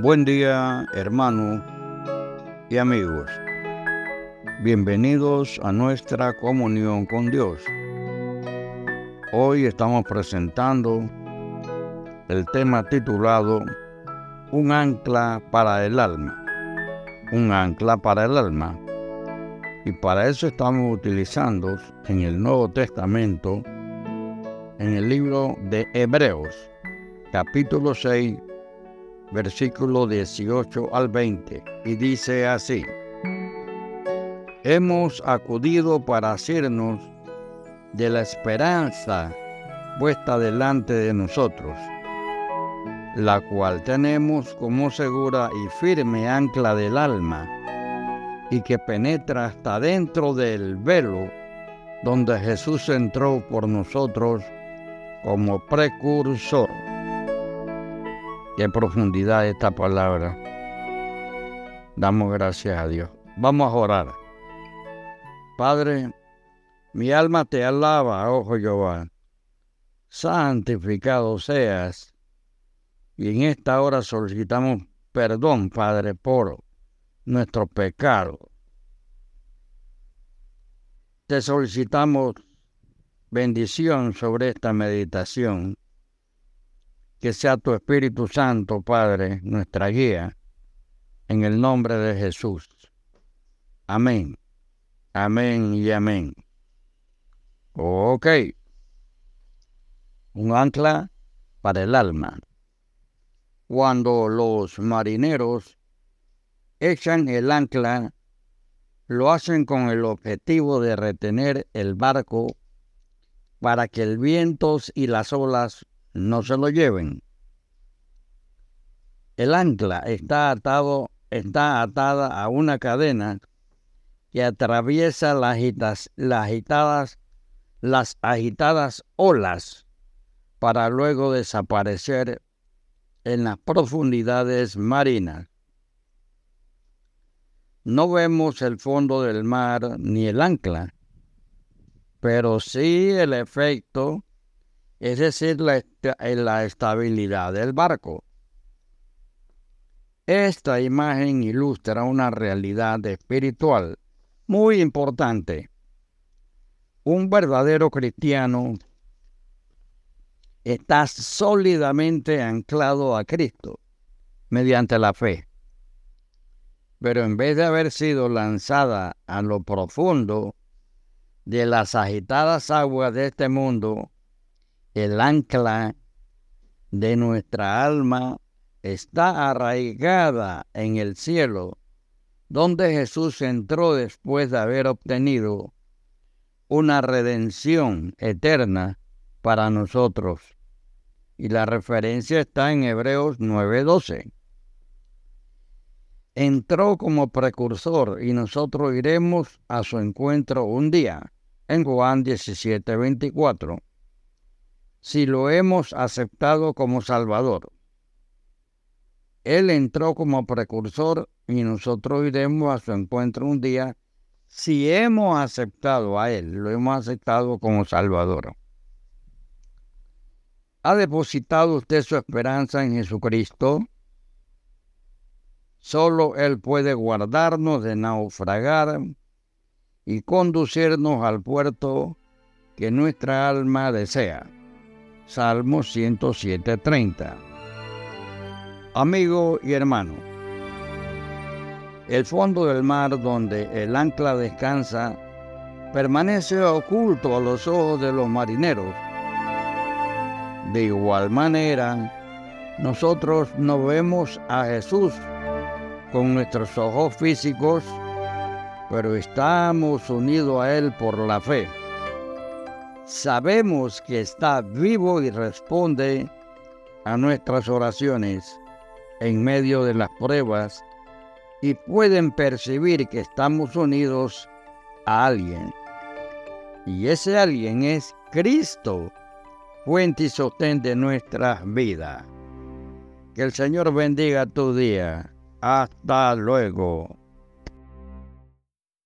Buen día, hermanos y amigos. Bienvenidos a nuestra comunión con Dios. Hoy estamos presentando el tema titulado Un ancla para el alma. Un ancla para el alma. Y para eso estamos utilizando en el Nuevo Testamento, en el libro de Hebreos, capítulo 6, versículo 18 al 20, y dice así, Hemos acudido para hacernos de la esperanza puesta delante de nosotros, la cual tenemos como segura y firme ancla del alma, y que penetra hasta dentro del velo donde Jesús entró por nosotros como precursor. Qué profundidad esta palabra. Damos gracias a Dios. Vamos a orar. Padre, mi alma te alaba, ojo oh Jehová. Santificado seas. Y en esta hora solicitamos perdón, Padre, por nuestro pecado. Te solicitamos bendición sobre esta meditación que sea tu Espíritu Santo, Padre, nuestra guía, en el nombre de Jesús. Amén. Amén y amén. Ok. Un ancla para el alma. Cuando los marineros echan el ancla, lo hacen con el objetivo de retener el barco para que el viento y las olas no se lo lleven. El ancla está atado, está atada a una cadena que atraviesa las, agitadas, las agitadas olas para luego desaparecer en las profundidades marinas. No vemos el fondo del mar ni el ancla, pero sí el efecto es decir, la, la estabilidad del barco. Esta imagen ilustra una realidad espiritual muy importante. Un verdadero cristiano está sólidamente anclado a Cristo mediante la fe. Pero en vez de haber sido lanzada a lo profundo de las agitadas aguas de este mundo, el ancla de nuestra alma está arraigada en el cielo, donde Jesús entró después de haber obtenido una redención eterna para nosotros. Y la referencia está en Hebreos 9:12. Entró como precursor y nosotros iremos a su encuentro un día, en Juan 17:24 si lo hemos aceptado como Salvador. Él entró como precursor y nosotros iremos a su encuentro un día si hemos aceptado a Él, lo hemos aceptado como Salvador. ¿Ha depositado usted su esperanza en Jesucristo? Solo Él puede guardarnos de naufragar y conducirnos al puerto que nuestra alma desea. Salmo 107.30. Amigo y hermano, el fondo del mar donde el ancla descansa permanece oculto a los ojos de los marineros. De igual manera, nosotros no vemos a Jesús con nuestros ojos físicos, pero estamos unidos a Él por la fe sabemos que está vivo y responde a nuestras oraciones en medio de las pruebas y pueden percibir que estamos unidos a alguien. Y ese alguien es Cristo, fuente y sostén de nuestra vida. Que el Señor bendiga tu día. Hasta luego.